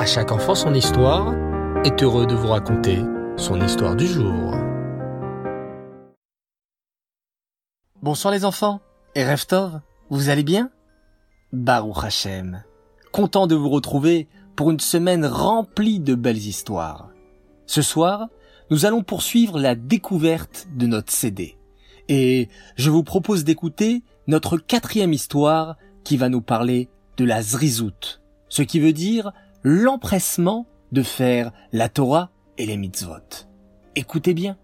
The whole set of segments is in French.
À chaque enfant son histoire est heureux de vous raconter son histoire du jour. Bonsoir les enfants et Reftov, vous allez bien? Baruch Hashem, content de vous retrouver pour une semaine remplie de belles histoires. Ce soir, nous allons poursuivre la découverte de notre CD. Et je vous propose d'écouter notre quatrième histoire qui va nous parler de la Zrizout, ce qui veut dire l'empressement de faire la Torah et les mitzvot. Écoutez bien.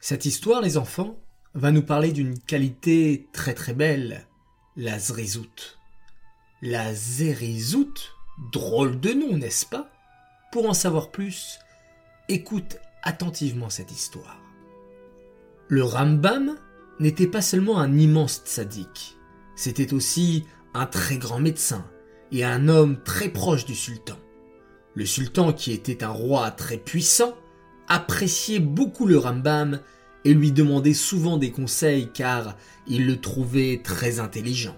Cette histoire, les enfants, va nous parler d'une qualité très très belle, la Zrizout. La Zerizout, drôle de nom, n'est-ce pas? Pour en savoir plus, écoute attentivement cette histoire. Le Rambam n'était pas seulement un immense tzaddik, c'était aussi un très grand médecin et un homme très proche du sultan. Le sultan, qui était un roi très puissant, appréciait beaucoup le Rambam et lui demandait souvent des conseils car il le trouvait très intelligent.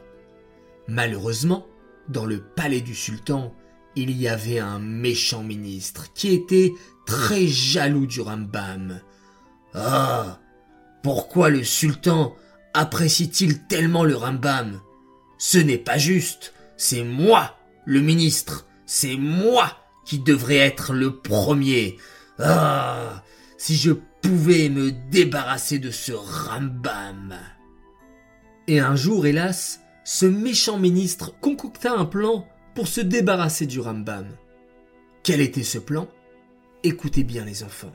Malheureusement, dans le palais du sultan, il y avait un méchant ministre qui était très jaloux du Rambam. Ah pourquoi le sultan apprécie-t-il tellement le Rambam? Ce n'est pas juste, c'est moi, le ministre, c'est moi qui devrais être le premier. Ah, si je pouvais me débarrasser de ce Rambam. Et un jour, hélas, ce méchant ministre concocta un plan pour se débarrasser du Rambam. Quel était ce plan? Écoutez bien les enfants.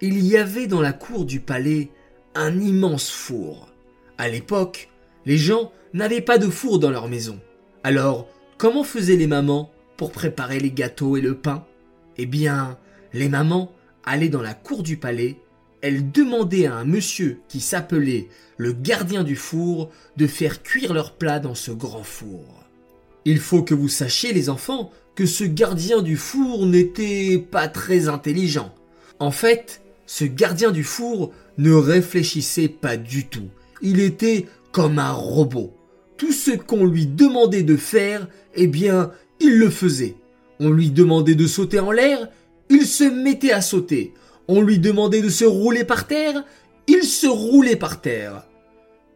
Il y avait dans la cour du palais un immense four. À l'époque, les gens n'avaient pas de four dans leur maison. Alors, comment faisaient les mamans pour préparer les gâteaux et le pain? Eh bien, les mamans allaient dans la cour du palais, elles demandaient à un monsieur qui s'appelait le gardien du four de faire cuire leurs plats dans ce grand four. Il faut que vous sachiez, les enfants, que ce gardien du four n'était pas très intelligent. En fait, ce gardien du four ne réfléchissait pas du tout. Il était comme un robot. Tout ce qu'on lui demandait de faire, eh bien, il le faisait. On lui demandait de sauter en l'air, il se mettait à sauter. On lui demandait de se rouler par terre, il se roulait par terre.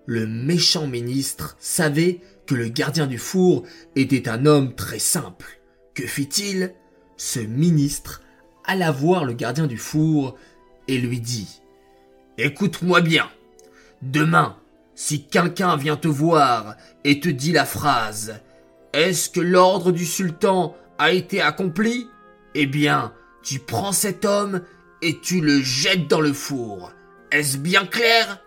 Le méchant ministre savait que le gardien du four était un homme très simple. Que fit-il? Ce ministre alla voir le gardien du four et lui dit Écoute-moi bien. Demain, si quelqu'un vient te voir et te dit la phrase Est-ce que l'ordre du sultan a été accompli? Eh bien, tu prends cet homme et tu le jettes dans le four. Est-ce bien clair?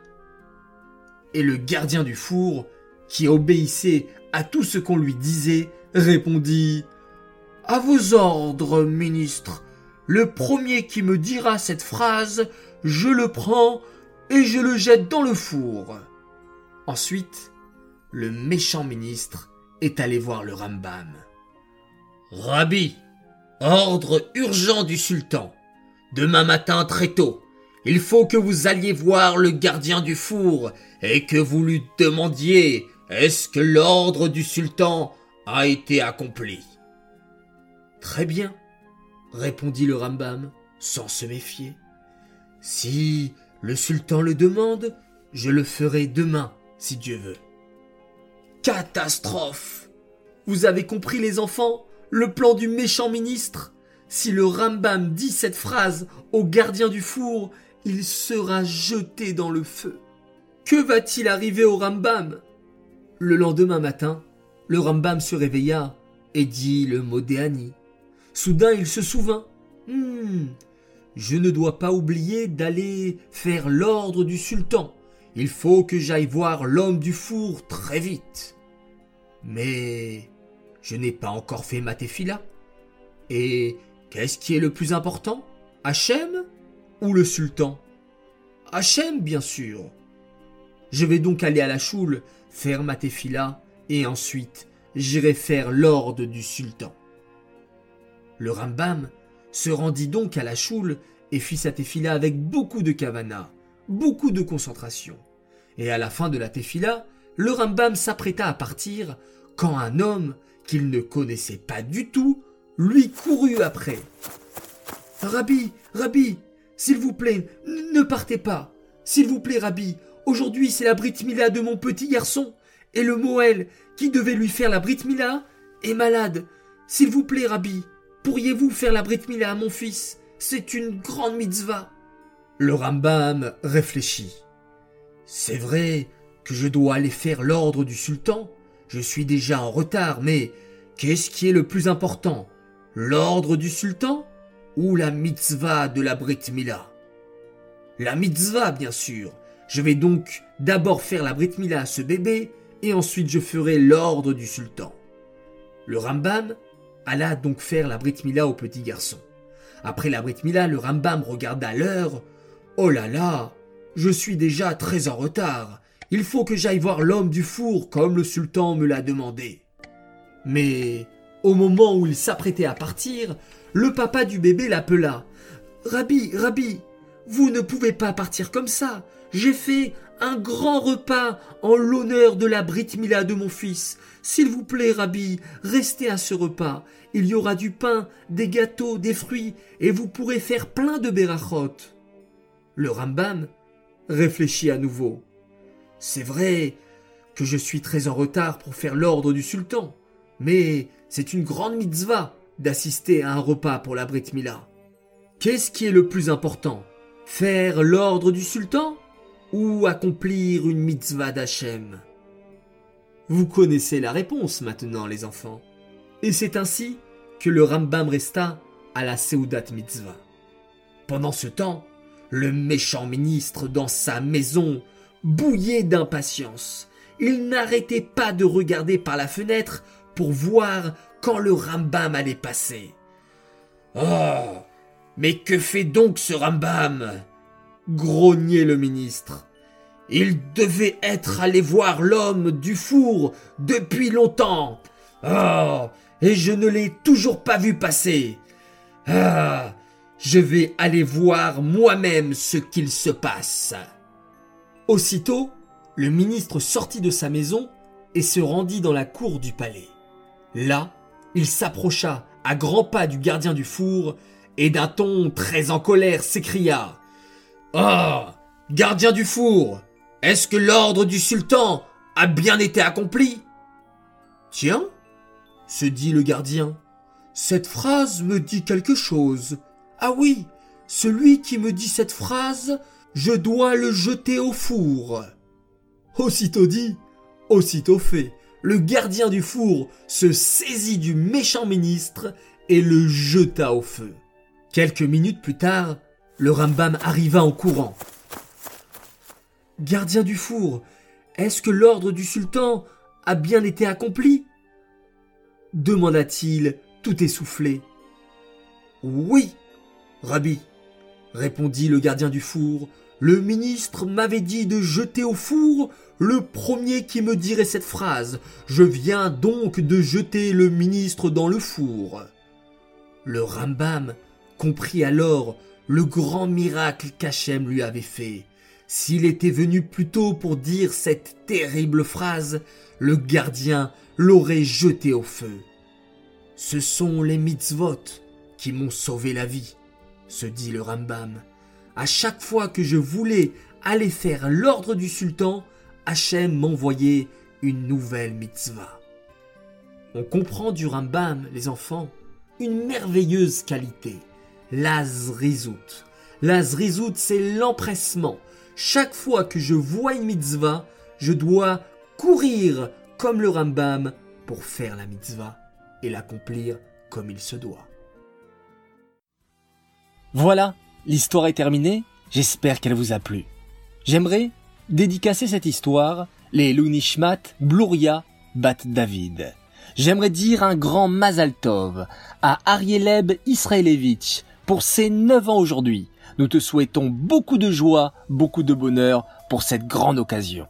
Et le gardien du four, qui obéissait à tout ce qu'on lui disait, répondit À vos ordres, ministre. Le premier qui me dira cette phrase je le prends et je le jette dans le four. Ensuite, le méchant ministre est allé voir le Rambam. Rabbi, ordre urgent du sultan. Demain matin très tôt, il faut que vous alliez voir le gardien du four et que vous lui demandiez est-ce que l'ordre du sultan a été accompli? Très bien, répondit le Rambam, sans se méfier. Si le sultan le demande, je le ferai demain, si Dieu veut. Catastrophe Vous avez compris les enfants Le plan du méchant ministre? Si le Rambam dit cette phrase au gardien du four, il sera jeté dans le feu. Que va-t-il arriver au Rambam? Le lendemain matin, le Rambam se réveilla et dit le mot d'Eani. Soudain, il se souvint. Hmm, je ne dois pas oublier d'aller faire l'ordre du sultan. Il faut que j'aille voir l'homme du four très vite. Mais je n'ai pas encore fait ma tefila. Et qu'est-ce qui est le plus important? Hachem ou le sultan? Hachem, bien sûr. Je vais donc aller à la choule, faire ma tefila, et ensuite j'irai faire l'ordre du sultan. Le Rambam se rendit donc à la choule et fit sa tefila avec beaucoup de kavana, beaucoup de concentration. Et à la fin de la tefila, le Rambam s'apprêta à partir quand un homme qu'il ne connaissait pas du tout, lui courut après. Rabbi, Rabbi, s'il vous plaît, ne partez pas. S'il vous plaît, Rabbi, aujourd'hui c'est la Brit Mila de mon petit garçon, et le Moël, qui devait lui faire la Brit Mila, est malade. S'il vous plaît, Rabbi, pourriez-vous faire la Brit Mila à mon fils? C'est une grande mitzvah. Le Rambam réfléchit. C'est vrai que je dois aller faire l'ordre du sultan. Je suis déjà en retard, mais qu'est-ce qui est le plus important? L'ordre du sultan ou la mitzvah de la Brit Mila La mitzvah, bien sûr. Je vais donc d'abord faire la Brit Mila à ce bébé, et ensuite je ferai l'ordre du sultan. Le Rambam alla donc faire la Brit Mila au petit garçon. Après la Brit Mila, le Rambam regarda l'heure. Oh là là, je suis déjà très en retard. Il faut que j'aille voir l'homme du four comme le sultan me l'a demandé. Mais au moment où il s'apprêtait à partir, le papa du bébé l'appela. Rabbi, Rabbi, vous ne pouvez pas partir comme ça. J'ai fait un grand repas en l'honneur de la Brit Mila de mon fils. S'il vous plaît, Rabbi, restez à ce repas. Il y aura du pain, des gâteaux, des fruits, et vous pourrez faire plein de berachot. Le Rambam réfléchit à nouveau. C'est vrai que je suis très en retard pour faire l'ordre du sultan, mais c'est une grande mitzvah d'assister à un repas pour la Brit Mila. Qu'est-ce qui est le plus important? Faire l'ordre du sultan ou accomplir une mitzvah d'Hachem? Vous connaissez la réponse maintenant, les enfants. Et c'est ainsi que le Rambam resta à la Seudat Mitzvah. Pendant ce temps, le méchant ministre dans sa maison bouillait d'impatience. Il n'arrêtait pas de regarder par la fenêtre pour voir quand le Rambam allait passer. Oh Mais que fait donc ce Rambam? grognait le ministre. Il devait être allé voir l'homme du four depuis longtemps. Oh Et je ne l'ai toujours pas vu passer. Ah je vais aller voir moi-même ce qu'il se passe. Aussitôt, le ministre sortit de sa maison et se rendit dans la cour du palais. Là, il s'approcha à grands pas du gardien du four et d'un ton très en colère s'écria Oh Gardien du four Est-ce que l'ordre du sultan a bien été accompli Tiens se dit le gardien, cette phrase me dit quelque chose. Ah oui, celui qui me dit cette phrase, je dois le jeter au four. Aussitôt dit, aussitôt fait. Le gardien du four se saisit du méchant ministre et le jeta au feu. Quelques minutes plus tard, le Rambam arriva en courant. Gardien du four, est-ce que l'ordre du sultan a bien été accompli? demanda-t-il, tout essoufflé. Oui, Rabbi, répondit le gardien du four, le ministre m'avait dit de jeter au four le premier qui me dirait cette phrase. Je viens donc de jeter le ministre dans le four. Le Rambam comprit alors le grand miracle qu'Hachem lui avait fait. S'il était venu plus tôt pour dire cette terrible phrase, le gardien l'aurait jeté au feu. Ce sont les mitzvot qui m'ont sauvé la vie se dit le Rambam. À chaque fois que je voulais aller faire l'ordre du sultan, Hachem m'envoyait une nouvelle mitzvah. On comprend du Rambam, les enfants, une merveilleuse qualité, la zrizout. La zrizout, c'est l'empressement. Chaque fois que je vois une mitzvah, je dois courir comme le Rambam pour faire la mitzvah et l'accomplir comme il se doit. Voilà, l'histoire est terminée, j'espère qu'elle vous a plu. J'aimerais dédicacer cette histoire, les Lunishmat Bluria Bat David. J'aimerais dire un grand Mazal Tov à Arieleb Israelevich pour ses 9 ans aujourd'hui. Nous te souhaitons beaucoup de joie, beaucoup de bonheur pour cette grande occasion.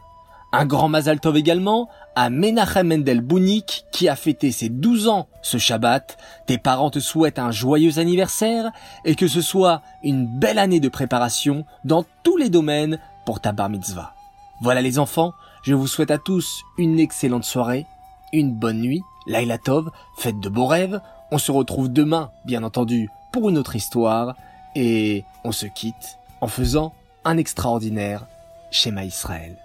Un grand Mazal Tov également à Menachem Mendel Bounik qui a fêté ses 12 ans ce Shabbat. Tes parents te souhaitent un joyeux anniversaire et que ce soit une belle année de préparation dans tous les domaines pour ta bar mitzvah. Voilà les enfants, je vous souhaite à tous une excellente soirée, une bonne nuit Laila Tov, faites de beaux rêves. On se retrouve demain, bien entendu, pour une autre histoire. Et on se quitte en faisant un extraordinaire schéma Israël.